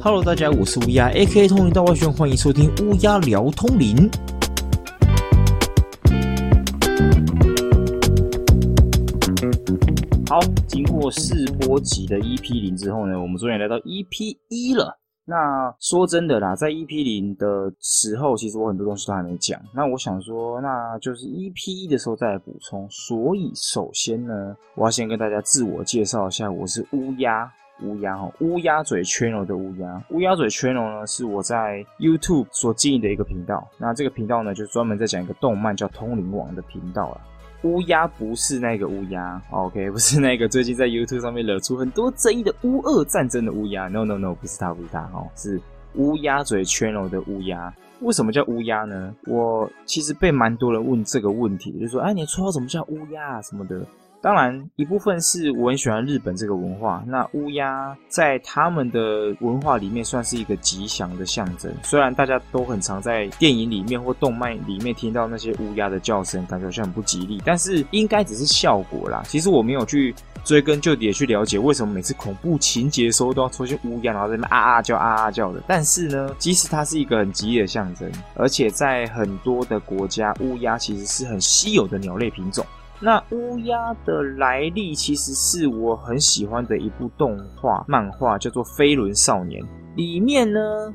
Hello，大家，我是乌鸦，A.K.A 通灵大外宣，欢迎收听乌鸦聊通灵。好，经过试播级的 EP 零之后呢，我们终于来到 EP 一了。那说真的啦，在 EP 零的时候，其实我很多东西都还没讲。那我想说，那就是 EP 一的时候再来补充。所以，首先呢，我要先跟大家自我介绍一下，我是乌鸦。乌鸦哈，乌鸦嘴 channel 的乌鸦，乌鸦嘴 channel 呢是我在 YouTube 所经营的一个频道。那这个频道呢，就专门在讲一个动漫叫《通灵王》的频道了。乌鸦不是那个乌鸦，OK，不是那个最近在 YouTube 上面惹出很多争议的乌俄战争的乌鸦。No No No，不是他，不是他哦，是乌鸦嘴圈楼的乌鸦。为什么叫乌鸦呢？我其实被蛮多人问这个问题，就说：“哎，你绰号怎么叫乌鸦啊什么的？”当然，一部分是我很喜欢日本这个文化。那乌鸦在他们的文化里面算是一个吉祥的象征。虽然大家都很常在电影里面或动漫里面听到那些乌鸦的叫声，感觉好像很不吉利，但是应该只是效果啦。其实我没有去追根究底的去了解为什么每次恐怖情节的时候都要出现乌鸦，然后在那边啊啊叫啊啊叫的。但是呢，即使它是一个很吉利的象征，而且在很多的国家，乌鸦其实是很稀有的鸟类品种。那乌鸦的来历其实是我很喜欢的一部动画漫画，叫做《飞轮少年》。里面呢，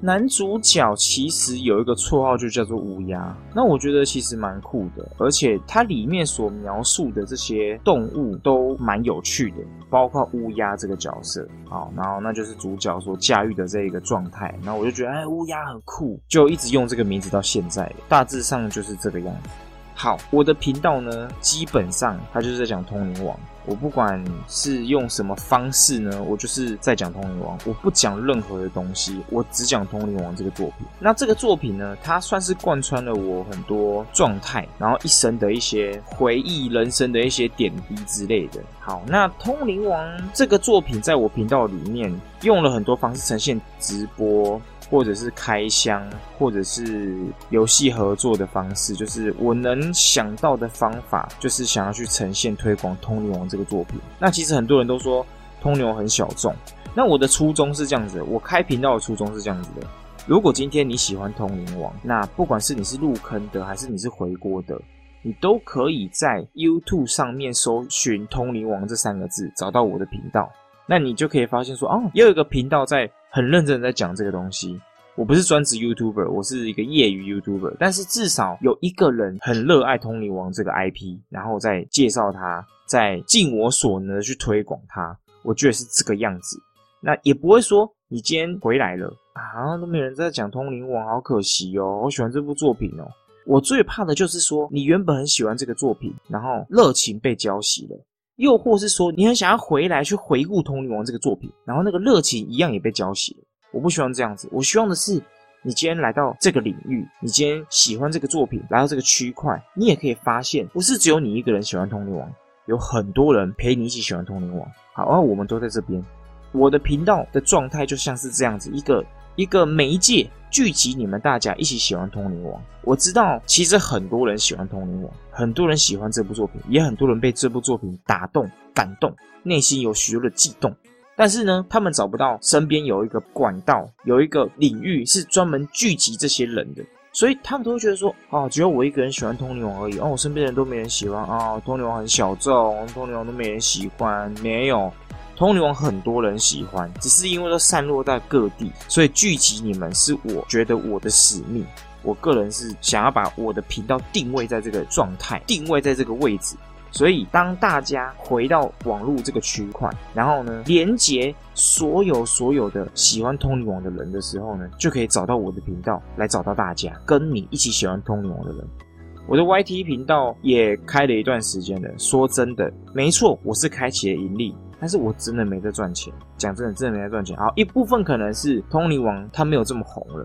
男主角其实有一个绰号，就叫做乌鸦。那我觉得其实蛮酷的，而且它里面所描述的这些动物都蛮有趣的，包括乌鸦这个角色。好，然后那就是主角所驾驭的这一个状态。然后我就觉得，哎，乌鸦很酷，就一直用这个名字到现在。大致上就是这个样子。好，我的频道呢，基本上它就是在讲《通灵王》。我不管是用什么方式呢，我就是在讲《通灵王》，我不讲任何的东西，我只讲《通灵王》这个作品。那这个作品呢，它算是贯穿了我很多状态，然后一生的一些回忆、人生的一些点滴之类的。好，那《通灵王》这个作品在我频道里面用了很多方式呈现直播。或者是开箱，或者是游戏合作的方式，就是我能想到的方法，就是想要去呈现推广《通灵王》这个作品。那其实很多人都说《通灵王》很小众，那我的初衷是这样子，我开频道的初衷是这样子的：如果今天你喜欢《通灵王》，那不管是你是入坑的，还是你是回锅的，你都可以在 YouTube 上面搜寻“通灵王”这三个字，找到我的频道。那你就可以发现说，哦，又有一个频道在很认真的在讲这个东西。我不是专职 YouTuber，我是一个业余 YouTuber，但是至少有一个人很热爱通灵王这个 IP，然后再介绍他，再尽我所能的去推广它。我觉得是这个样子。那也不会说你今天回来了啊，都没有人在讲通灵王，好可惜哦。我喜欢这部作品哦。我最怕的就是说，你原本很喜欢这个作品，然后热情被浇熄了。又或是说，你很想要回来去回顾《通灵王》这个作品，然后那个热情一样也被浇熄了。我不希望这样子，我希望的是，你今天来到这个领域，你今天喜欢这个作品，来到这个区块，你也可以发现，不是只有你一个人喜欢《通灵王》，有很多人陪你一起喜欢《通灵王》。好，而我们都在这边。我的频道的状态就像是这样子，一个一个媒介。聚集你们大家一起喜欢《通灵王》，我知道其实很多人喜欢《通灵王》，很多人喜欢这部作品，也很多人被这部作品打动、感动，内心有许多的悸动。但是呢，他们找不到身边有一个管道，有一个领域是专门聚集这些人的，所以他们都会觉得说：哦，只有我一个人喜欢《通灵王》而已。哦，我身边人都没人喜欢啊，《通灵王》很小众，《通灵王》都没人喜欢，没有。通灵王很多人喜欢，只是因为都散落在各地，所以聚集你们是我觉得我的使命。我个人是想要把我的频道定位在这个状态，定位在这个位置。所以当大家回到网络这个区块，然后呢，连接所有所有的喜欢通灵王的人的时候呢，就可以找到我的频道，来找到大家，跟你一起喜欢通灵王的人。我的 YT 频道也开了一段时间了。说真的，没错，我是开启了盈利。但是我真的没在赚钱，讲真的，真的没在赚钱。好，一部分可能是通灵王他没有这么红了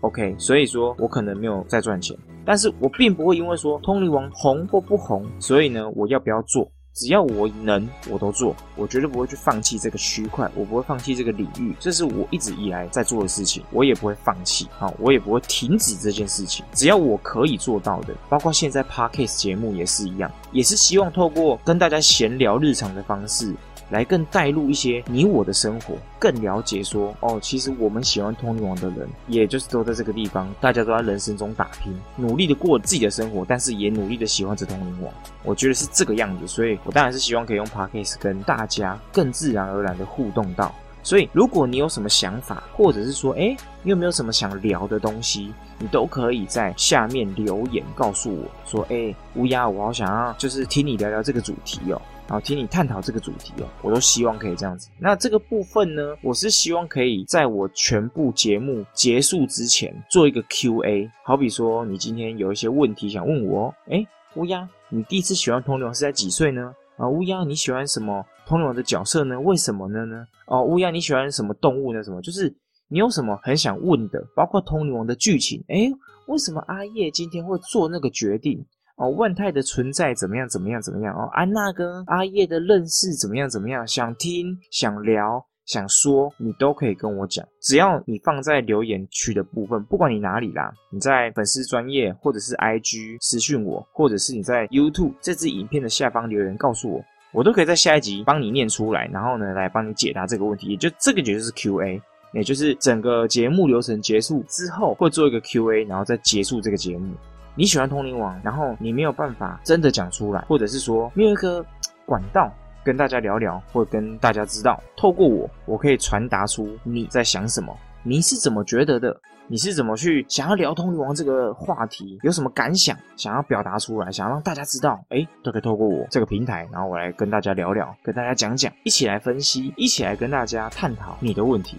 ，OK，所以说我可能没有在赚钱。但是我并不会因为说通灵王红或不红，所以呢，我要不要做？只要我能，我都做。我绝对不会去放弃这个区块，我不会放弃这个领域，这是我一直以来在做的事情，我也不会放弃。好，我也不会停止这件事情。只要我可以做到的，包括现在 Podcast 节目也是一样，也是希望透过跟大家闲聊日常的方式。来更带入一些你我的生活，更了解说哦，其实我们喜欢通灵王的人，也就是都在这个地方，大家都在人生中打拼，努力的过自己的生活，但是也努力的喜欢着通灵王。我觉得是这个样子，所以我当然是希望可以用 podcast 跟大家更自然而然的互动到。所以，如果你有什么想法，或者是说，哎，你有没有什么想聊的东西，你都可以在下面留言告诉我说，哎，乌鸦，我好想要就是听你聊聊这个主题哦，然后听你探讨这个主题哦，我都希望可以这样子。那这个部分呢，我是希望可以在我全部节目结束之前做一个 Q&A，好比说你今天有一些问题想问我，哎，乌鸦，你第一次喜欢通灵是在几岁呢？啊，乌鸦，你喜欢什么？通灵王的角色呢？为什么呢？呢？哦，乌鸦，你喜欢什么动物呢？什么？就是你有什么很想问的？包括通灵王的剧情。诶，为什么阿叶今天会做那个决定？哦，万泰的存在怎么样？怎么样？怎么样？哦，安娜跟阿叶的认识怎么样？怎么样？想听、想聊、想说，你都可以跟我讲。只要你放在留言区的部分，不管你哪里啦，你在粉丝专业，或者是 IG 私讯我，或者是你在 YouTube 这支影片的下方留言告诉我。我都可以在下一集帮你念出来，然后呢，来帮你解答这个问题。也就这个也就是 Q&A，也就是整个节目流程结束之后会做一个 Q&A，然后再结束这个节目。你喜欢通灵王，然后你没有办法真的讲出来，或者是说没有一个 管道跟大家聊聊，或者跟大家知道，透过我，我可以传达出你在想什么，你是怎么觉得的。你是怎么去想要聊通灵王这个话题？有什么感想想要表达出来？想要让大家知道，哎，都可以透过我这个平台，然后我来跟大家聊聊，跟大家讲讲，一起来分析，一起来跟大家探讨你的问题。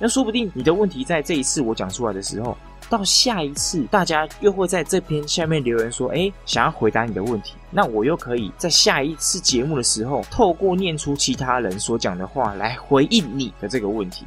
那说不定你的问题在这一次我讲出来的时候，到下一次大家又会在这篇下面留言说，哎，想要回答你的问题。那我又可以在下一次节目的时候，透过念出其他人所讲的话来回应你的这个问题，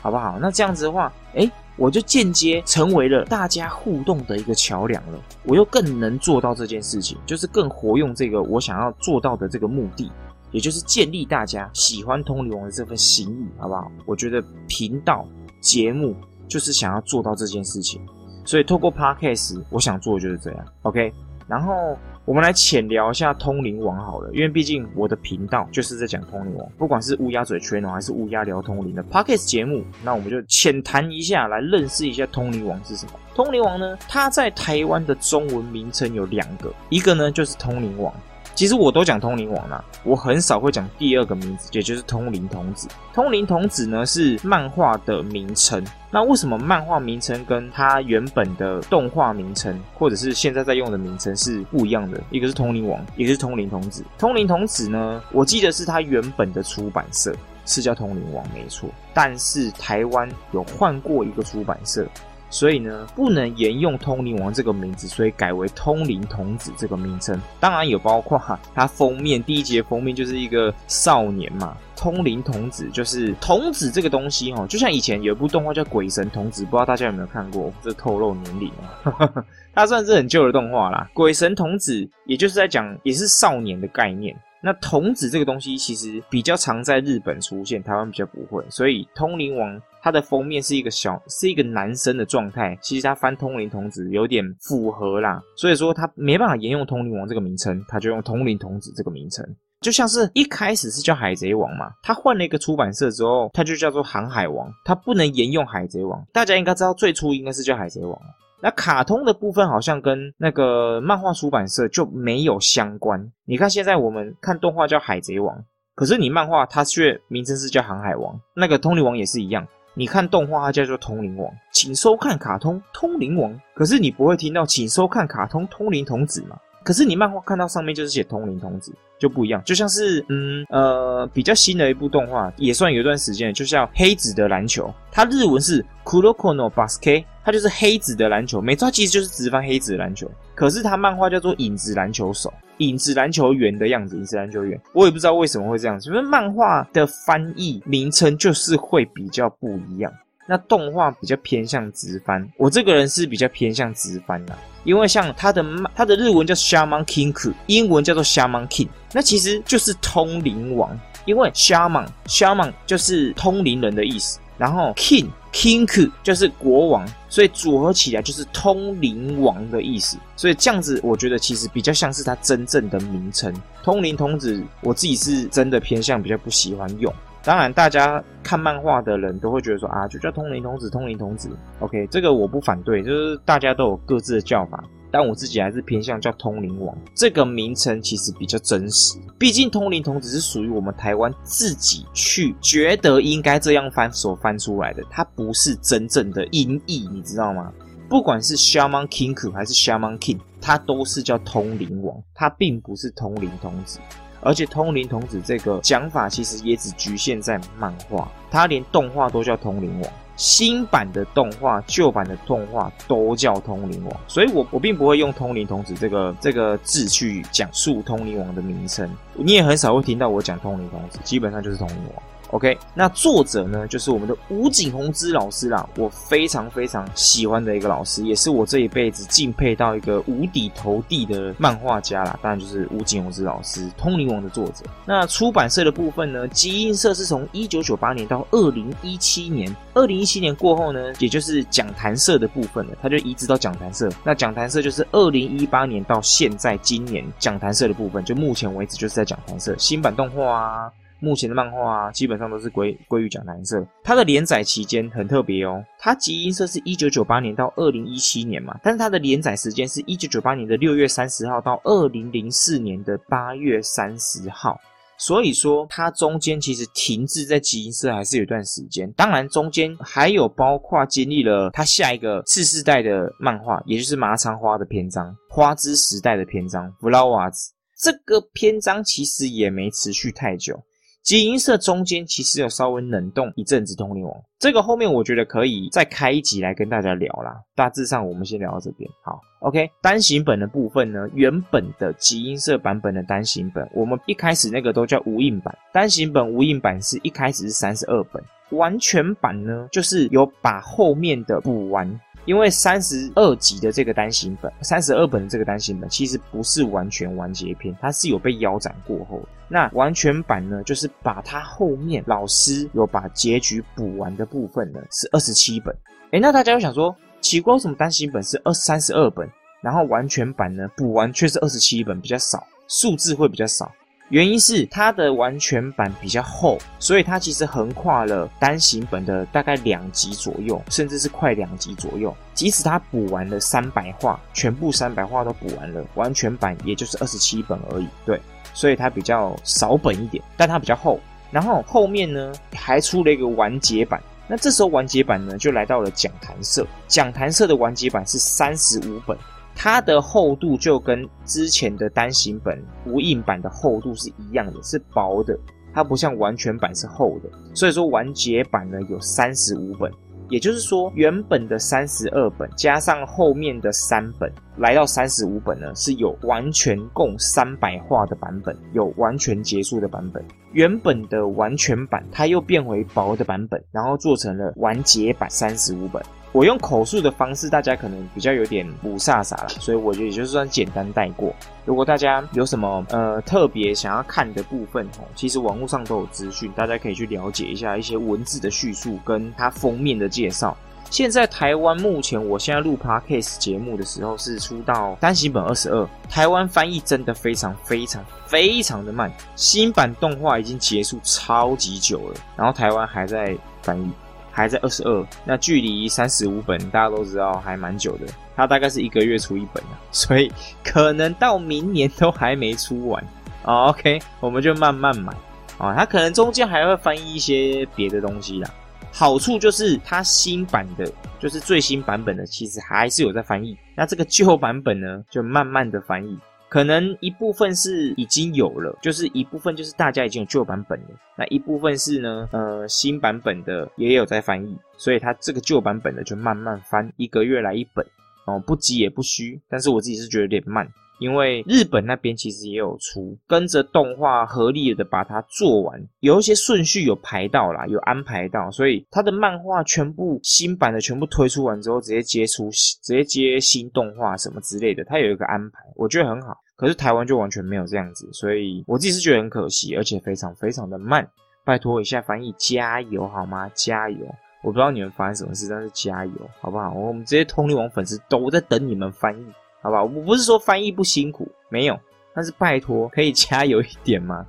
好不好？那这样子的话，哎。我就间接成为了大家互动的一个桥梁了，我又更能做到这件事情，就是更活用这个我想要做到的这个目的，也就是建立大家喜欢通灵王的这份心意，好不好？我觉得频道节目就是想要做到这件事情，所以透过 Podcast，我想做的就是这样，OK，然后。我们来浅聊一下通灵王好了，因为毕竟我的频道就是在讲通灵王，不管是乌鸦嘴圈哦，还是乌鸦聊通灵的 Pockets 节目，那我们就浅谈一下，来认识一下通灵王是什么。通灵王呢，它在台湾的中文名称有两个，一个呢就是通灵王。其实我都讲通灵王啦，我很少会讲第二个名字，也就是通灵童子。通灵童子呢是漫画的名称，那为什么漫画名称跟它原本的动画名称，或者是现在在用的名称是不一样的？一个是通灵王，一个是通灵童子。通灵童子呢，我记得是它原本的出版社是叫通灵王，没错。但是台湾有换过一个出版社。所以呢，不能沿用通灵王这个名字，所以改为通灵童子这个名称。当然有包括哈，它封面第一集的封面就是一个少年嘛，通灵童子就是童子这个东西哈，就像以前有一部动画叫《鬼神童子》，不知道大家有没有看过？这透露年龄啊，它算是很旧的动画啦。鬼神童子也就是在讲，也是少年的概念。那童子这个东西其实比较常在日本出现，台湾比较不会，所以通灵王。它的封面是一个小，是一个男生的状态。其实他翻通灵童子有点符合啦，所以说他没办法沿用通灵王这个名称，他就用通灵童子这个名称。就像是一开始是叫海贼王嘛，他换了一个出版社之后，他就叫做航海王，他不能沿用海贼王。大家应该知道，最初应该是叫海贼王。那卡通的部分好像跟那个漫画出版社就没有相关。你看现在我们看动画叫海贼王，可是你漫画它却名称是叫航海王，那个通灵王也是一样。你看动画，它叫做《通灵王》，请收看卡通《通灵王》。可是你不会听到“请收看卡通通灵童子”吗？可是你漫画看到上面就是写“通灵童子”，就不一样。就像是嗯呃比较新的一部动画，也算有一段时间，就叫《黑子的篮球》，它日文是 “Kuroko no Basket”，它就是黑子的篮球。没错，其实就是直翻黑子的篮球。可是它漫画叫做《影子篮球手》。影子篮球员的样子，影子篮球员，我也不知道为什么会这样，因为漫画的翻译名称就是会比较不一样。那动画比较偏向直翻，我这个人是比较偏向直翻的，因为像他的他的日文叫 Shaman King，英文叫做 Shaman King，那其实就是通灵王，因为 Shaman Shaman 就是通灵人的意思。然后 king king 就是国王，所以组合起来就是通灵王的意思。所以这样子，我觉得其实比较像是他真正的名称。通灵童子，我自己是真的偏向比较不喜欢用。当然，大家看漫画的人都会觉得说啊，就叫通灵童子，通灵童子。OK，这个我不反对，就是大家都有各自的叫法。但我自己还是偏向叫通灵王这个名称，其实比较真实。毕竟通灵童子是属于我们台湾自己去觉得应该这样翻所翻出来的，它不是真正的音译，你知道吗？不管是 Shaman King 还是 Shaman King，它都是叫通灵王，它并不是通灵童子。而且通灵童子这个讲法，其实也只局限在漫画，它连动画都叫通灵王。新版的动画、旧版的动画都叫通灵王，所以我我并不会用通灵童子这个这个字去讲述通灵王的名称。你也很少会听到我讲通灵童子，基本上就是通灵王。OK，那作者呢，就是我们的吴景宏之老师啦，我非常非常喜欢的一个老师，也是我这一辈子敬佩到一个无底投地的漫画家啦。当然就是吴景宏之老师，《通灵王》的作者。那出版社的部分呢，集印社是从一九九八年到二零一七年，二零一七年过后呢，也就是讲谈社的部分了，他就移植到讲谈社。那讲谈社就是二零一八年到现在今年讲谈社的部分，就目前为止就是在讲谈社新版动画啊。目前的漫画啊，基本上都是归归于讲谈社。它的连载期间很特别哦，它集英社是一九九八年到二零一七年嘛，但是它的连载时间是一九九八年的六月三十号到二零零四年的八月三十号，所以说它中间其实停滞在集英社还是有一段时间。当然中间还有包括经历了它下一个次世代的漫画，也就是麻仓花的篇章，花之时代的篇章 Flowers 这个篇章其实也没持续太久。集英社中间其实有稍微冷冻一阵子，通灵王这个后面我觉得可以再开一集来跟大家聊啦。大致上我们先聊到这边。好，OK，单行本的部分呢，原本的集英社版本的单行本，我们一开始那个都叫无印版。单行本无印版是一开始是三十二本，完全版呢就是有把后面的补完。因为三十二集的这个单行本，三十二本的这个单行本其实不是完全完结篇，它是有被腰斩过后。那完全版呢，就是把它后面老师有把结局补完的部分呢，是二十七本。哎，那大家又想说，奇怪，为什么单行本是二三十二本，然后完全版呢补完却是二十七本，比较少，数字会比较少？原因是它的完全版比较厚，所以它其实横跨了单行本的大概两集左右，甚至是快两集左右。即使它补完了三百话，全部三百话都补完了，完全版也就是二十七本而已。对，所以它比较少本一点，但它比较厚。然后后面呢还出了一个完结版，那这时候完结版呢就来到了讲谈社，讲谈社的完结版是三十五本。它的厚度就跟之前的单行本无印版的厚度是一样的，是薄的。它不像完全版是厚的，所以说完结版呢有三十五本，也就是说原本的三十二本加上后面的三本，来到三十五本呢是有完全共三百话的版本，有完全结束的版本。原本的完全版它又变为薄的版本，然后做成了完结版三十五本。我用口述的方式，大家可能比较有点不飒飒了，所以我觉得也就算简单带过。如果大家有什么呃特别想要看的部分哦，其实网络上都有资讯，大家可以去了解一下一些文字的叙述跟它封面的介绍。现在台湾目前我现在录 podcast 节目的时候是出到单行本二十二，台湾翻译真的非常非常非常的慢，新版动画已经结束超级久了，然后台湾还在翻译。还在二十二，那距离三十五本大家都知道还蛮久的，它大概是一个月出一本啊，所以可能到明年都还没出完啊。OK，我们就慢慢买啊，它可能中间还会翻译一些别的东西啦。好处就是它新版的，就是最新版本的，其实还是有在翻译。那这个旧版本呢，就慢慢的翻译。可能一部分是已经有了，就是一部分就是大家已经有旧版本了，那一部分是呢，呃，新版本的也有在翻译，所以他这个旧版本的就慢慢翻，一个月来一本，哦，不急也不虚，但是我自己是觉得有点慢。因为日本那边其实也有出，跟着动画合力的把它做完，有一些顺序有排到啦，有安排到，所以它的漫画全部新版的全部推出完之后，直接接出直接接新动画什么之类的，它有一个安排，我觉得很好。可是台湾就完全没有这样子，所以我自己是觉得很可惜，而且非常非常的慢。拜托一下翻译加油好吗？加油！我不知道你们发生什么事，但是加油，好不好？我们这些通灵王粉丝都在等你们翻译，好吧？我不是说翻译不辛苦，没有，但是拜托，可以加油一点吗？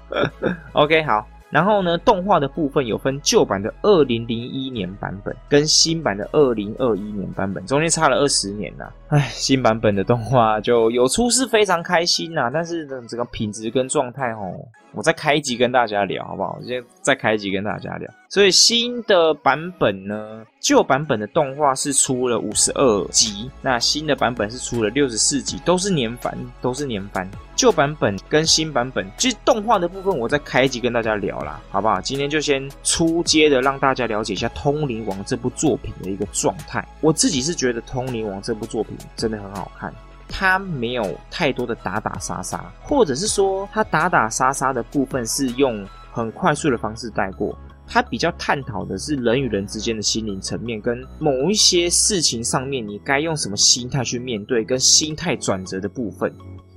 OK，好。然后呢，动画的部分有分旧版的二零零一年版本跟新版的二零二一年版本，中间差了二十年呐。唉，新版本的动画就有出是非常开心呐，但是呢，整个品质跟状态哦，我再开一集跟大家聊好不好？我先再开一集跟大家聊。所以新的版本呢，旧版本的动画是出了五十二集，那新的版本是出了六十四集，都是年番，都是年番。旧版本跟新版本，其实动画的部分我再开一集跟大家聊啦，好不好？今天就先出街的让大家了解一下《通灵王》这部作品的一个状态。我自己是觉得《通灵王》这部作品真的很好看，它没有太多的打打杀杀，或者是说它打打杀杀的部分是用很快速的方式带过。它比较探讨的是人与人之间的心灵层面，跟某一些事情上面你该用什么心态去面对，跟心态转折的部分。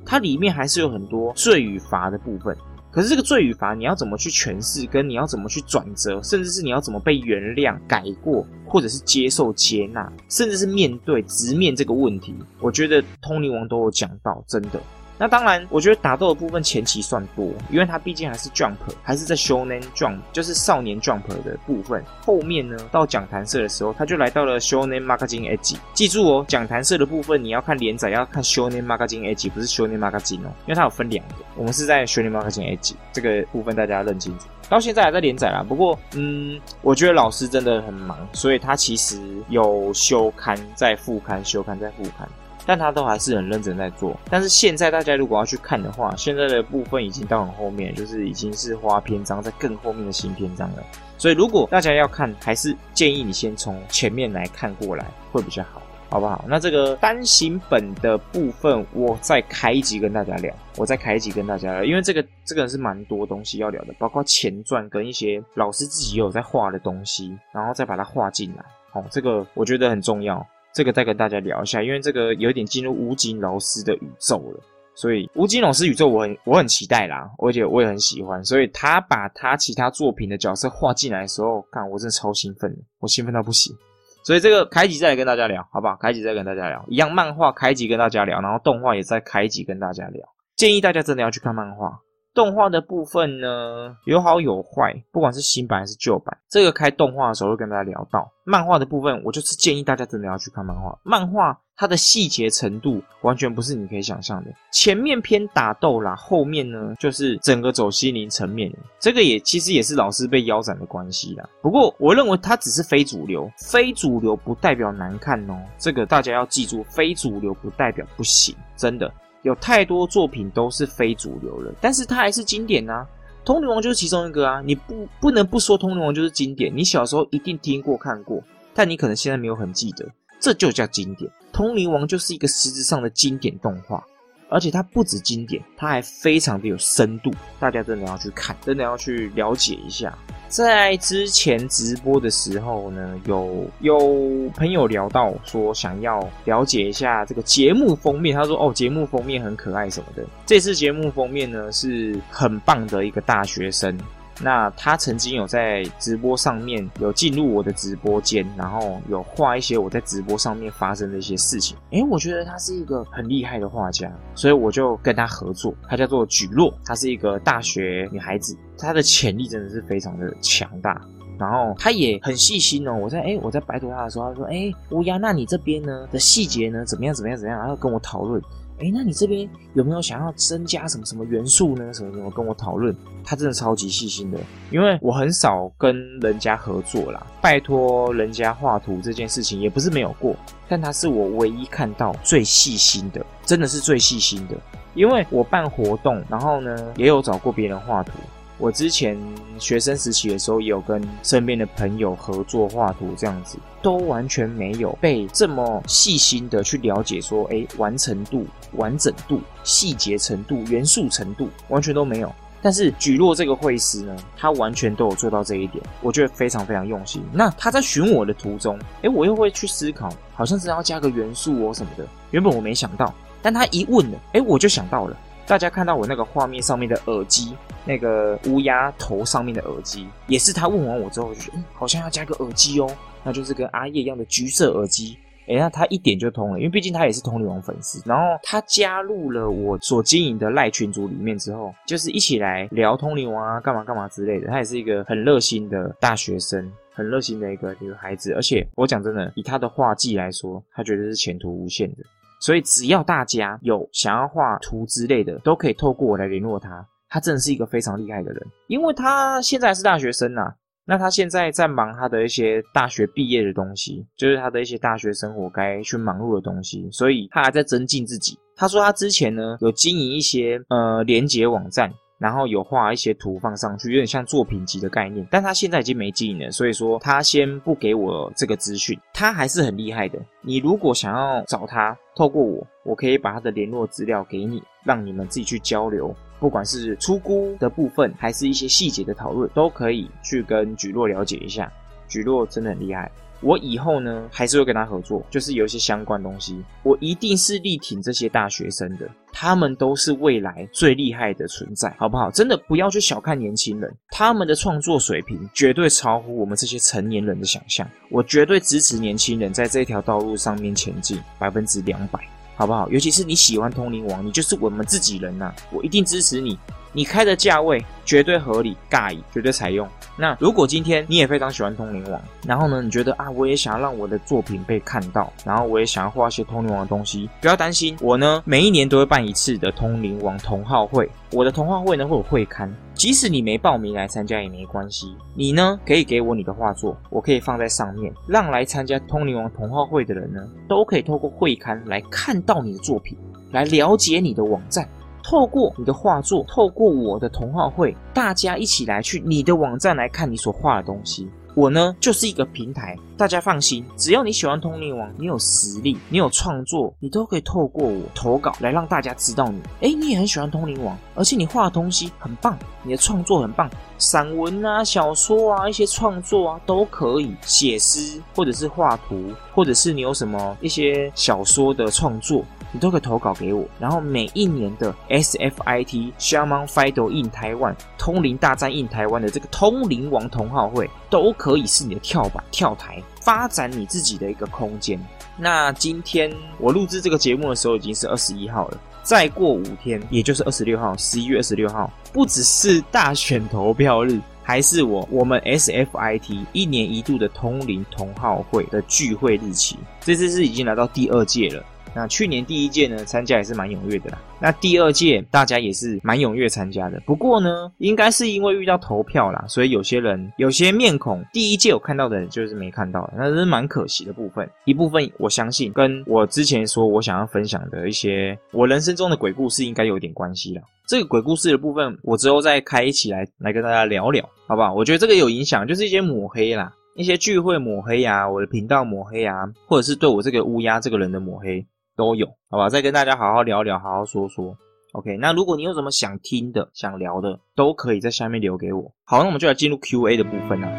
它里面还是有很多罪与罚的部分，可是这个罪与罚你要怎么去诠释，跟你要怎么去转折，甚至是你要怎么被原谅、改过，或者是接受、接纳，甚至是面对、直面这个问题，我觉得通灵王都有讲到，真的。那当然，我觉得打斗的部分前期算多，因为它毕竟还是 Jump，还是在 Shonen Jump，就是少年 Jump 的部分。后面呢，到讲谈社的时候，他就来到了 Shonen Magazine Edge。记住哦，讲谈社的部分你要看连载，要看 Shonen Magazine Edge，不是 Shonen Magazine 哦，因为它有分两个。我们是在 Shonen Magazine Edge 这个部分，大家认清楚。到现在还在连载啦，不过嗯，我觉得老师真的很忙，所以他其实有休刊在复刊，休刊在复刊。但他都还是很认真在做。但是现在大家如果要去看的话，现在的部分已经到很后面，就是已经是花篇章在更后面的新篇章了。所以如果大家要看，还是建议你先从前面来看过来会比较好，好不好？那这个单行本的部分，我再开一集跟大家聊，我再开一集跟大家聊，因为这个这个是蛮多东西要聊的，包括前传跟一些老师自己有在画的东西，然后再把它画进来。哦，这个我觉得很重要。这个再跟大家聊一下，因为这个有点进入吴京老师的宇宙了，所以吴京老师宇宙我很我很期待啦，而且我也很喜欢，所以他把他其他作品的角色画进来的时候，看我真的超兴奋，我兴奋到不行，所以这个开集再来跟大家聊，好不好？开集再跟大家聊，一样漫画开集跟大家聊，然后动画也在开集跟大家聊，建议大家真的要去看漫画。动画的部分呢，有好有坏，不管是新版还是旧版。这个开动画的时候会跟大家聊到。漫画的部分，我就是建议大家真的要去看漫画。漫画它的细节程度完全不是你可以想象的。前面偏打斗啦，后面呢就是整个走心灵层面。这个也其实也是老师被腰斩的关系啦。不过我认为它只是非主流，非主流不代表难看哦。这个大家要记住，非主流不代表不行，真的。有太多作品都是非主流了，但是它还是经典呐。通灵王就是其中一个啊，你不不能不说通灵王就是经典。你小时候一定听过看过，但你可能现在没有很记得，这就叫经典。通灵王就是一个实质上的经典动画。而且它不止经典，它还非常的有深度，大家真的要去看，真的要去了解一下。在之前直播的时候呢，有有朋友聊到说想要了解一下这个节目封面，他说哦，节目封面很可爱什么的。这次节目封面呢是很棒的一个大学生。那他曾经有在直播上面有进入我的直播间，然后有画一些我在直播上面发生的一些事情。诶，我觉得他是一个很厉害的画家，所以我就跟他合作。他叫做举洛，她是一个大学女孩子，她的潜力真的是非常的强大。然后她也很细心哦。我在诶，我在拜托她的时候，她说：“诶，乌鸦，那你这边呢的细节呢怎么样？怎么样？怎么样？”然后跟我讨论。哎，那你这边有没有想要增加什么什么元素呢？什么什么跟我讨论？他真的超级细心的，因为我很少跟人家合作啦，拜托人家画图这件事情也不是没有过，但他是我唯一看到最细心的，真的是最细心的。因为我办活动，然后呢也有找过别人画图。我之前学生时期的时候，也有跟身边的朋友合作画图，这样子都完全没有被这么细心的去了解，说，哎，完成度、完整度、细节程度、元素程度，完全都没有。但是举落这个绘师呢，他完全都有做到这一点，我觉得非常非常用心。那他在寻我的途中，哎，我又会去思考，好像是要加个元素哦什么的。原本我没想到，但他一问了，哎，我就想到了。大家看到我那个画面上面的耳机，那个乌鸦头上面的耳机，也是他问完我之后，就觉得嗯，好像要加个耳机哦，那就是跟阿叶一样的橘色耳机。哎，那他一点就通了，因为毕竟他也是通灵王粉丝。然后他加入了我所经营的赖群组里面之后，就是一起来聊通灵王啊，干嘛干嘛之类的。他也是一个很热心的大学生，很热心的一个女孩子。而且我讲真的，以他的画技来说，他绝对是前途无限的。所以只要大家有想要画图之类的，都可以透过我来联络他。他真的是一个非常厉害的人，因为他现在是大学生呐。那他现在在忙他的一些大学毕业的东西，就是他的一些大学生活该去忙碌的东西，所以他还在增进自己。他说他之前呢有经营一些呃连接网站，然后有画一些图放上去，有点像作品集的概念。但他现在已经没经营了，所以说他先不给我这个资讯。他还是很厉害的。你如果想要找他，透过我，我可以把他的联络资料给你，让你们自己去交流。不管是出估的部分，还是一些细节的讨论，都可以去跟举洛了解一下。举洛真的很厉害，我以后呢还是会跟他合作，就是有一些相关东西，我一定是力挺这些大学生的，他们都是未来最厉害的存在，好不好？真的不要去小看年轻人，他们的创作水平绝对超乎我们这些成年人的想象。我绝对支持年轻人在这条道路上面前进，百分之两百。好不好？尤其是你喜欢通灵王，你就是我们自己人呐，我一定支持你。你开的价位绝对合理，尬意绝对采用。那如果今天你也非常喜欢通灵王，然后呢，你觉得啊，我也想要让我的作品被看到，然后我也想要画一些通灵王的东西，不要担心，我呢每一年都会办一次的通灵王同号会。我的同号会呢会有会刊，即使你没报名来参加也没关系，你呢可以给我你的画作，我可以放在上面，让来参加通灵王同号会的人呢都可以透过会刊来看到你的作品，来了解你的网站。透过你的画作，透过我的同好会，大家一起来去你的网站来看你所画的东西。我呢就是一个平台，大家放心，只要你喜欢通灵王，你有实力，你有创作，你都可以透过我投稿来让大家知道你。哎，你也很喜欢通灵王，而且你画的东西很棒，你的创作很棒，散文啊、小说啊、一些创作啊都可以，写诗或者是画图，或者是你有什么一些小说的创作。你都可以投稿给我，然后每一年的 SFIT Shaman Fight in Taiwan 通灵大战 in 台湾的这个通灵王同好会，都可以是你的跳板跳台，发展你自己的一个空间。那今天我录制这个节目的时候已经是二十一号了，再过五天，也就是二十六号，十一月二十六号，不只是大选投票日，还是我我们 SFIT 一年一度的通灵同好会的聚会日期。这次是已经来到第二届了。那去年第一届呢，参加也是蛮踊跃的啦。那第二届大家也是蛮踊跃参加的。不过呢，应该是因为遇到投票啦，所以有些人有些面孔，第一届有看到的人就是没看到，那是蛮可惜的部分。一部分我相信跟我之前说我想要分享的一些我人生中的鬼故事应该有点关系啦。这个鬼故事的部分，我之后再开一起来来跟大家聊聊，好不好？我觉得这个有影响，就是一些抹黑啦，一些聚会抹黑啊，我的频道抹黑啊，或者是对我这个乌鸦这个人的抹黑。都有，好吧，再跟大家好好聊聊，好好说说。OK，那如果你有什么想听的、想聊的，都可以在下面留给我。好，那我们就来进入 Q&A 的部分啦。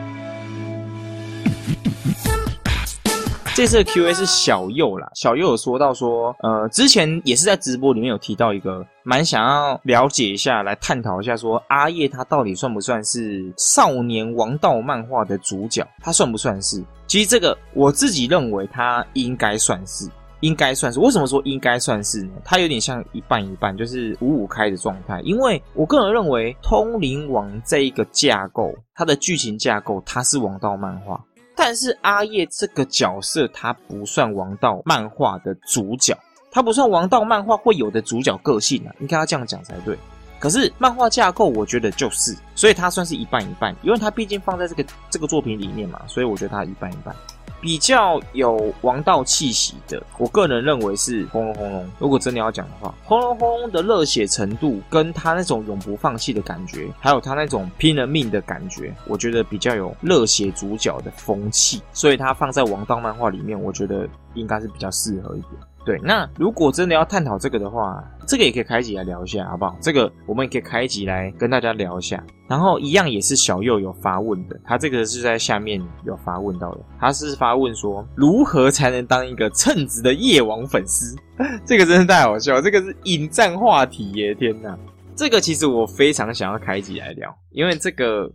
这次的 Q&A 是小右啦，小右有说到说，呃，之前也是在直播里面有提到一个，蛮想要了解一下，来探讨一下，说阿叶他到底算不算是少年王道漫画的主角？他算不算是？其实这个我自己认为他应该算是。应该算是，为什么说应该算是呢？它有点像一半一半，就是五五开的状态。因为我个人认为，《通灵王》这一个架构，它的剧情架构，它是王道漫画。但是阿叶这个角色，他不算王道漫画的主角，他不算王道漫画会有的主角个性啊，应该要这样讲才对。可是漫画架构，我觉得就是，所以它算是一半一半，因为它毕竟放在这个这个作品里面嘛，所以我觉得它一半一半。比较有王道气息的，我个人认为是《轰隆轰隆》。如果真的要讲的话，《轰隆轰隆》的热血程度，跟他那种永不放弃的感觉，还有他那种拼了命的感觉，我觉得比较有热血主角的风气，所以他放在王道漫画里面，我觉得应该是比较适合一点。对，那如果真的要探讨这个的话，这个也可以开集来聊一下，好不好？这个我们也可以开集来跟大家聊一下。然后一样也是小右有发问的，他这个是在下面有发问到的，他是发问说如何才能当一个称职的夜王粉丝？这个真是太好笑，这个是引战话题耶！天哪，这个其实我非常想要开集来聊，因为这个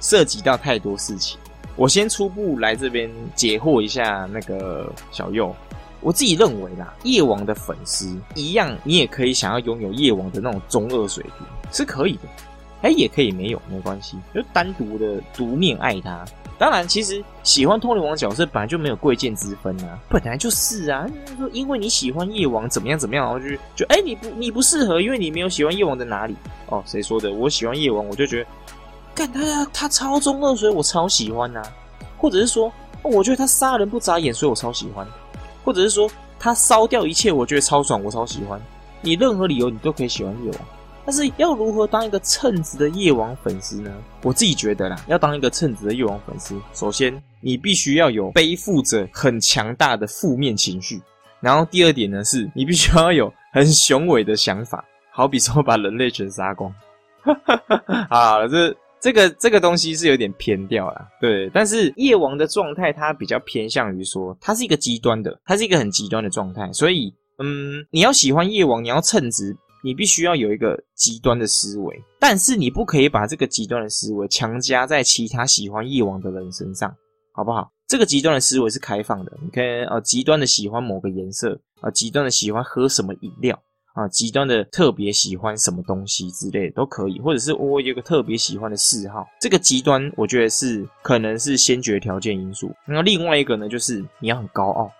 涉及到太多事情。我先初步来这边解惑一下那个小右。我自己认为啦，夜王的粉丝一样，你也可以想要拥有夜王的那种中二水平，是可以的。哎，也可以没有，没关系，就单独的独面爱他。当然，其实喜欢通灵王角色本来就没有贵贱之分啊，本来就是啊。说因为你喜欢夜王怎么样怎么样，然后就就哎你不你不适合，因为你没有喜欢夜王的哪里哦？谁说的？我喜欢夜王，我就觉得，干他他超中二，所以我超喜欢呐。或者是说，我觉得他杀人不眨眼，所以我超喜欢。或者是说他烧掉一切，我觉得超爽，我超喜欢。你任何理由你都可以喜欢夜王，但是要如何当一个称职的夜王粉丝呢？我自己觉得啦，要当一个称职的夜王粉丝，首先你必须要有背负着很强大的负面情绪，然后第二点呢是，你必须要有很雄伟的想法，好比说把人类全杀光。好了，这。这个这个东西是有点偏掉了，对。但是夜王的状态，它比较偏向于说，它是一个极端的，它是一个很极端的状态。所以，嗯，你要喜欢夜王，你要称职，你必须要有一个极端的思维。但是你不可以把这个极端的思维强加在其他喜欢夜王的人身上，好不好？这个极端的思维是开放的，你可以呃极端的喜欢某个颜色，啊，极端的喜欢喝什么饮料。啊，极端的特别喜欢什么东西之类都可以，或者是我有个特别喜欢的嗜好，这个极端我觉得是可能是先决条件因素。那另外一个呢，就是你要很高傲，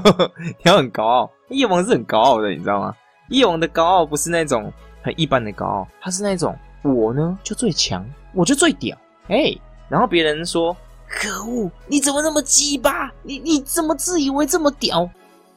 你要很高傲。夜王是很高傲的，你知道吗？夜王的高傲不是那种很一般的高傲，他是那种我呢就最强，我就最屌，哎，然后别人说可恶，你怎么那么鸡巴？你你怎么自以为这么屌？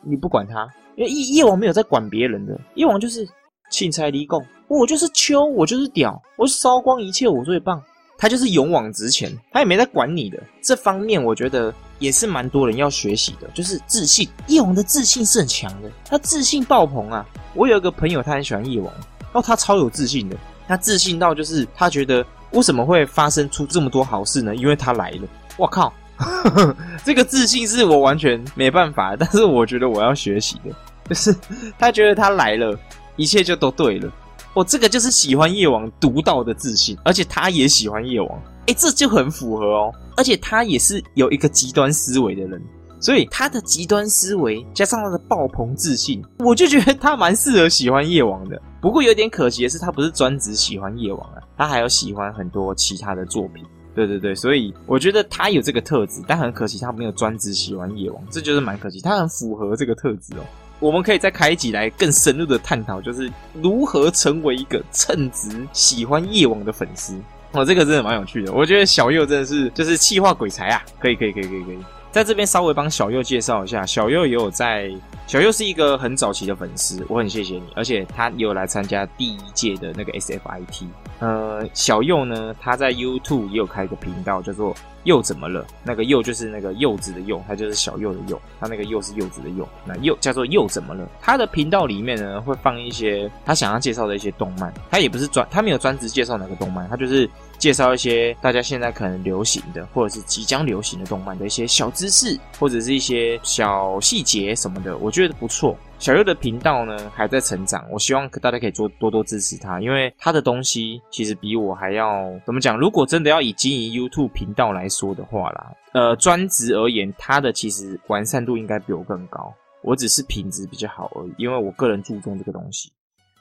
你不管他。因为夜夜王没有在管别人的，夜王就是钦差离供，我就是秋，我就是屌，我烧光一切，我最棒。他就是勇往直前，他也没在管你的。这方面我觉得也是蛮多人要学习的，就是自信。夜王的自信是很强的，他自信爆棚啊！我有一个朋友，他很喜欢夜王，然后他超有自信的，他自信到就是他觉得为什么会发生出这么多好事呢？因为他来了。我靠，这个自信是我完全没办法，但是我觉得我要学习的。就是他觉得他来了，一切就都对了。我这个就是喜欢夜王独到的自信，而且他也喜欢夜王，哎，这就很符合哦。而且他也是有一个极端思维的人，所以他的极端思维加上他的爆棚自信，我就觉得他蛮适合喜欢夜王的。不过有点可惜的是，他不是专职喜欢夜王啊，他还有喜欢很多其他的作品。对对对，所以我觉得他有这个特质，但很可惜他没有专职喜欢夜王，这就是蛮可惜。他很符合这个特质哦。我们可以再开一集来更深入的探讨，就是如何成为一个称职喜欢夜王的粉丝。哦，这个真的蛮有趣的。我觉得小右真的是就是气化鬼才啊！可以可以可以可以可以，在这边稍微帮小右介绍一下，小右也有在。小右是一个很早期的粉丝，我很谢谢你，而且他也有来参加第一届的那个 SFIT。呃，小右呢，他在 YouTube 也有开一个频道，叫做“又怎么了”。那个“又”就是那个柚子的“柚”，他就是小柚的“柚”，他那个“柚”是柚子的“柚”。那“又”叫做“又怎么了”。他的频道里面呢，会放一些他想要介绍的一些动漫。他也不是专，他没有专职介绍哪个动漫，他就是介绍一些大家现在可能流行的，或者是即将流行的动漫的一些小知识，或者是一些小细节什么的。我。觉得不错，小优的频道呢还在成长，我希望大家可以多多多支持他，因为他的东西其实比我还要怎么讲？如果真的要以经营 YouTube 频道来说的话啦，呃，专职而言，他的其实完善度应该比我更高，我只是品质比较好而已，因为我个人注重这个东西。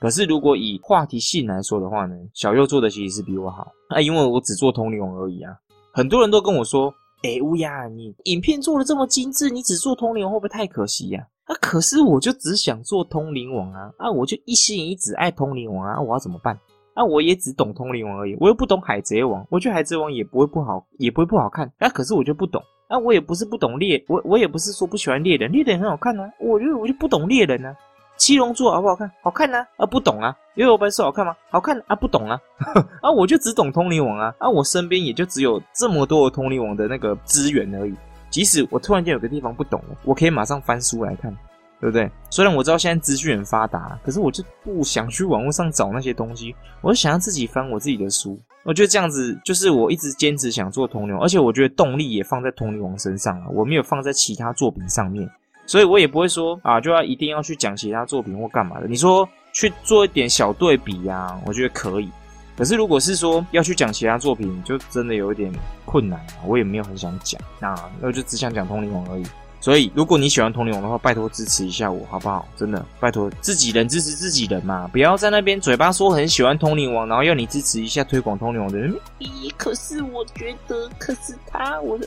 可是如果以话题性来说的话呢，小优做的其实是比我好，那因为我只做通灵王而已啊。很多人都跟我说，哎乌鸦，你影片做的这么精致，你只做通灵王会不会太可惜呀？啊可是我就只想做通灵王啊！啊！我就一心一意只爱通灵王啊！我要怎么办？啊！我也只懂通灵王而已，我又不懂海贼王。我觉得海贼王也不会不好，也不会不好看。啊！可是我就不懂。啊！我也不是不懂猎，我我也不是说不喜欢猎人，猎人很好看啊。我觉得我就不懂猎人啊。七龙珠好不好看？好看啊！啊，不懂啊。幽游白书好看吗？好看啊！不懂啊。啊！我就只懂通灵王啊！啊！我身边也就只有这么多通灵王的那个资源而已。即使我突然间有个地方不懂了，我可以马上翻书来看。对不对？虽然我知道现在资讯很发达，可是我就不想去网络上找那些东西，我就想要自己翻我自己的书。我觉得这样子就是我一直坚持想做通灵，而且我觉得动力也放在通灵王身上了，我没有放在其他作品上面，所以我也不会说啊，就要一定要去讲其他作品或干嘛的。你说去做一点小对比呀，我觉得可以。可是如果是说要去讲其他作品，就真的有一点困难啊，我也没有很想讲，那那我就只想讲通灵王而已。所以，如果你喜欢通灵王的话，拜托支持一下我，好不好？真的，拜托自己人支持自己人嘛，不要在那边嘴巴说很喜欢通灵王，然后要你支持一下推广通灵王的人。咦？可是我觉得，可是他，我的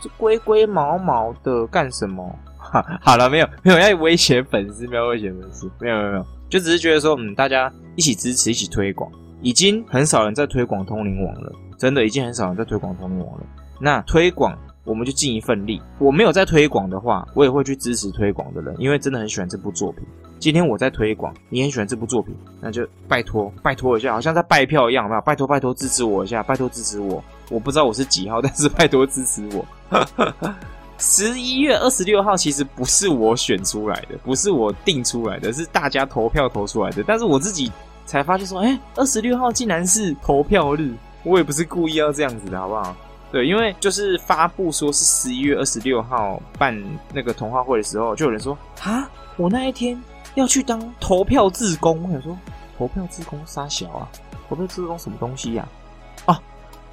这龟龟毛毛的干什么？哈，好了，没有没有要威胁粉丝，没有威胁粉丝，没有没有没有，就只是觉得说，嗯，大家一起支持，一起推广，已经很少人在推广通灵王了，真的已经很少人在推广通灵王了。那推广。我们就尽一份力。我没有在推广的话，我也会去支持推广的人，因为真的很喜欢这部作品。今天我在推广，你很喜欢这部作品，那就拜托拜托一下，好像在拜票一样，吧？拜托拜托支持我一下，拜托支持我。我不知道我是几号，但是拜托支持我。十一月二十六号其实不是我选出来的，不是我定出来的，是大家投票投出来的。但是我自己才发现说，哎，二十六号竟然是投票日，我也不是故意要这样子的，好不好？对，因为就是发布说是十一月二十六号办那个童话会的时候，就有人说啊，我那一天要去当投票自工。我想说，投票自工啥小啊？投票自工什么东西呀？啊，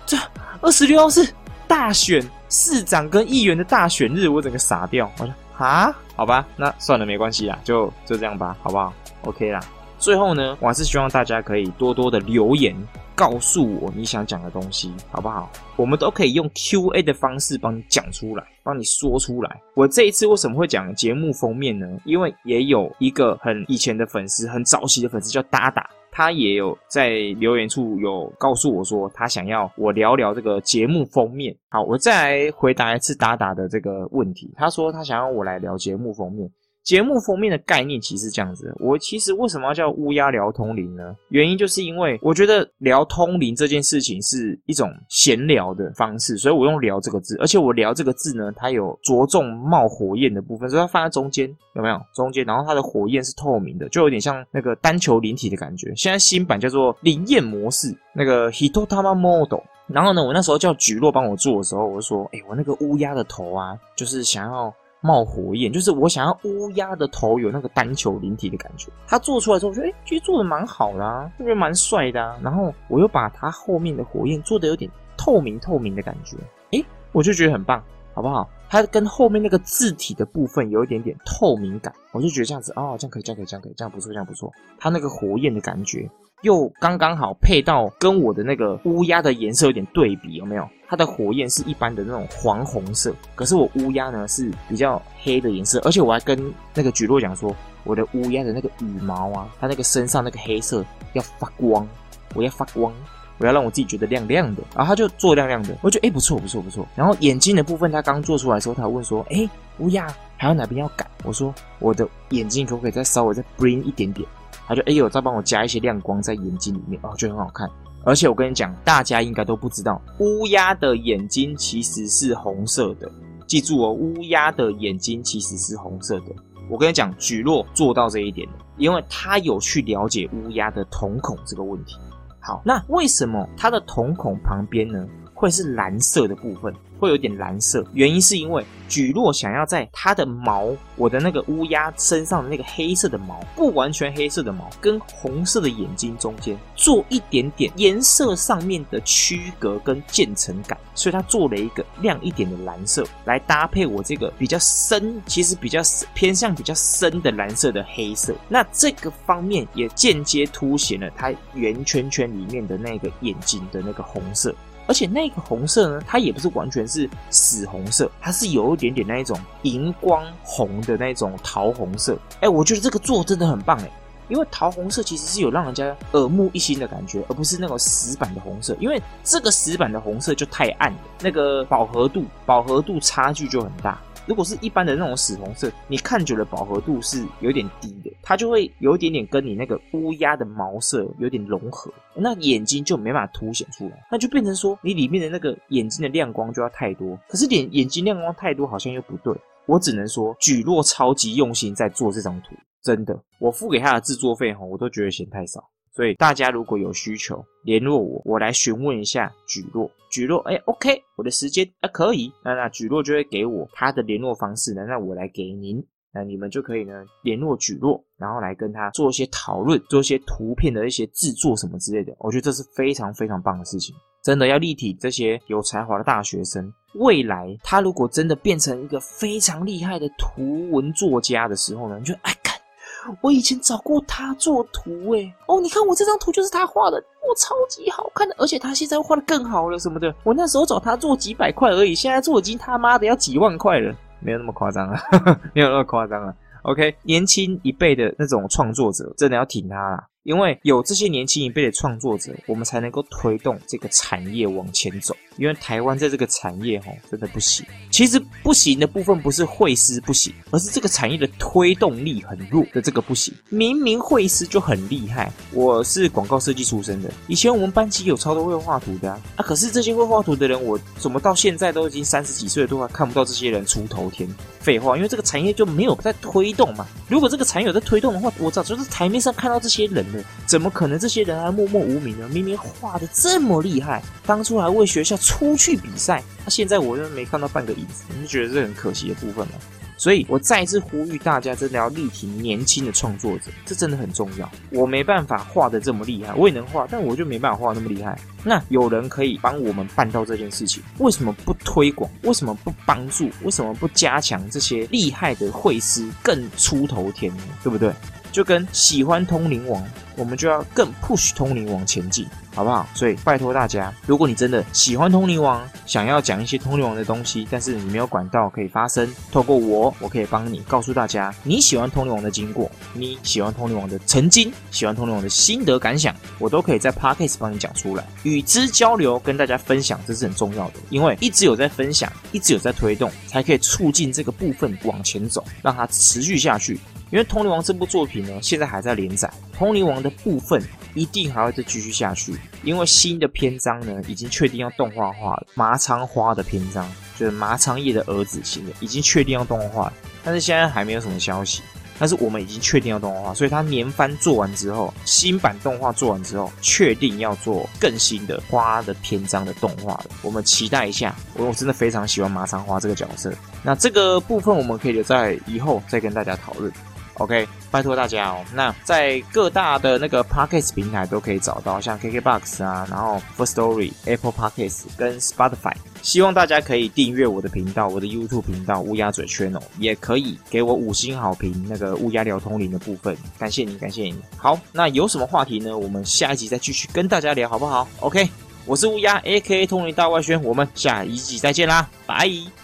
这二十六号是大选市长跟议员的大选日，我整个傻掉。我说啊，好吧，那算了，没关系啦，就就这样吧，好不好？OK 啦。最后呢，我还是希望大家可以多多的留言。告诉我你想讲的东西，好不好？我们都可以用 Q&A 的方式帮你讲出来，帮你说出来。我这一次为什么会讲节目封面呢？因为也有一个很以前的粉丝，很早期的粉丝叫达达，他也有在留言处有告诉我说，他想要我聊聊这个节目封面。好，我再来回答一次达达的这个问题。他说他想要我来聊节目封面。节目封面的概念其实这样子，我其实为什么要叫乌鸦聊通灵呢？原因就是因为我觉得聊通灵这件事情是一种闲聊的方式，所以我用聊这个字，而且我聊这个字呢，它有着重冒火焰的部分，所以它放在中间，有没有？中间，然后它的火焰是透明的，就有点像那个单球灵体的感觉。现在新版叫做灵焰模式，那个 Hitotama Model。然后呢，我那时候叫菊落帮我做的时候，我就说，哎，我那个乌鸦的头啊，就是想要。冒火焰，就是我想要乌鸦的头有那个单球灵体的感觉。他做出来之后，我觉得哎，其实做的蛮好的啊，我觉得蛮帅的啊。然后我又把它后面的火焰做的有点透明透明的感觉，哎，我就觉得很棒，好不好？它跟后面那个字体的部分有一点点透明感，我就觉得这样子哦，这样可以，这样可以，这样可以，这样不错，这样不错。它那个火焰的感觉。又刚刚好配到跟我的那个乌鸦的颜色有点对比，有没有？它的火焰是一般的那种黄红色，可是我乌鸦呢是比较黑的颜色，而且我还跟那个菊落讲说，我的乌鸦的那个羽毛啊，它那个身上那个黑色要发光，我要发光，我要让我自己觉得亮亮的，然后他就做亮亮的，我觉得哎不错不错不错。然后眼睛的部分他刚做出来的时候，他问说，哎乌鸦还有哪边要改？我说我的眼睛可不可以再稍微再 bring 一点点？他就哎呦，再帮我加一些亮光在眼睛里面哦，就很好看。而且我跟你讲，大家应该都不知道，乌鸦的眼睛其实是红色的。记住哦，乌鸦的眼睛其实是红色的。我跟你讲，举落做到这一点因为他有去了解乌鸦的瞳孔这个问题。好，那为什么它的瞳孔旁边呢？会是蓝色的部分，会有点蓝色。原因是因为举落想要在它的毛，我的那个乌鸦身上的那个黑色的毛，不完全黑色的毛，跟红色的眼睛中间做一点点颜色上面的区隔跟渐层感，所以它做了一个亮一点的蓝色来搭配我这个比较深，其实比较偏向比较深的蓝色的黑色。那这个方面也间接凸显了它圆圈圈里面的那个眼睛的那个红色。而且那个红色呢，它也不是完全是死红色，它是有一点点那一种荧光红的那种桃红色。哎，我觉得这个做真的很棒哎，因为桃红色其实是有让人家耳目一新的感觉，而不是那种死板的红色。因为这个死板的红色就太暗了，那个饱和度饱和度差距就很大。如果是一般的那种死红色，你看久了饱和度是有点低的，它就会有一点点跟你那个乌鸦的毛色有点融合，那眼睛就没法凸显出来，那就变成说你里面的那个眼睛的亮光就要太多，可是眼眼睛亮光太多好像又不对，我只能说，举落超级用心在做这张图，真的，我付给他的制作费哈，我都觉得嫌太少。所以大家如果有需求，联络我，我来询问一下举落。举落，哎，OK，我的时间啊可以，那那举落就会给我他的联络方式呢，那我来给您，那你们就可以呢联络举落，然后来跟他做一些讨论，做一些图片的一些制作什么之类的。我觉得这是非常非常棒的事情，真的要立体这些有才华的大学生，未来他如果真的变成一个非常厉害的图文作家的时候呢，你就哎。我以前找过他做图，哎，哦，你看我这张图就是他画的，我超级好看的，而且他现在画的更好了什么的。我那时候找他做几百块而已，现在做已经他妈的要几万块了，没有那么夸张啊，没有那么夸张了。OK，年轻一辈的那种创作者真的要挺他啦。因为有这些年轻一辈的创作者，我们才能够推动这个产业往前走。因为台湾在这个产业吼真的不行。其实不行的部分不是会师不行，而是这个产业的推动力很弱的这个不行。明明会师就很厉害，我是广告设计出身的，以前我们班级有超多会画图的啊。啊，可是这些会画图的人，我怎么到现在都已经三十几岁了，都还看不到这些人出头天？废话，因为这个产业就没有在推动嘛。如果这个产业有在推动的话，我早就是台面上看到这些人。怎么可能这些人还默默无名呢？明明画的这么厉害，当初还为学校出去比赛，那现在我又没看到半个影子，你觉得这很可惜的部分吗？所以我再次呼吁大家，真的要力挺年轻的创作者，这真的很重要。我没办法画的这么厉害，我也能画，但我就没办法画那么厉害。那有人可以帮我们办到这件事情，为什么不推广？为什么不帮助？为什么不加强这些厉害的绘师更出头天呢？对不对？就跟喜欢通灵王，我们就要更 push 通灵王前进，好不好？所以拜托大家，如果你真的喜欢通灵王，想要讲一些通灵王的东西，但是你没有管道可以发声，透过我，我可以帮你告诉大家你喜欢通灵王的经过，你喜欢通灵王的曾经，喜欢通灵王的心得感想，我都可以在 podcast 帮你讲出来，与之交流，跟大家分享，这是很重要的，因为一直有在分享，一直有在推动，才可以促进这个部分往前走，让它持续下去。因为《通灵王》这部作品呢，现在还在连载，《通灵王》的部分一定还会再继续下去。因为新的篇章呢，已经确定要动画化了。麻仓花的篇章就是麻仓叶的儿子新的，已经确定要动画化，但是现在还没有什么消息。但是我们已经确定要动画化，所以它年番做完之后，新版动画做完之后，确定要做更新的花的篇章的动画了。我们期待一下，我我真的非常喜欢麻仓花这个角色。那这个部分我们可以留在以后再跟大家讨论。OK，拜托大家哦。那在各大的那个 Podcast 平台都可以找到，像 KKBox 啊，然后 First Story、Apple Podcast 跟 Spotify。希望大家可以订阅我的频道，我的 YouTube 频道乌鸦嘴圈哦，也可以给我五星好评。那个乌鸦聊通灵的部分，感谢你，感谢你。好，那有什么话题呢？我们下一集再继续跟大家聊，好不好？OK，我是乌鸦，AKA 通灵大外宣，我们下一集再见啦，拜。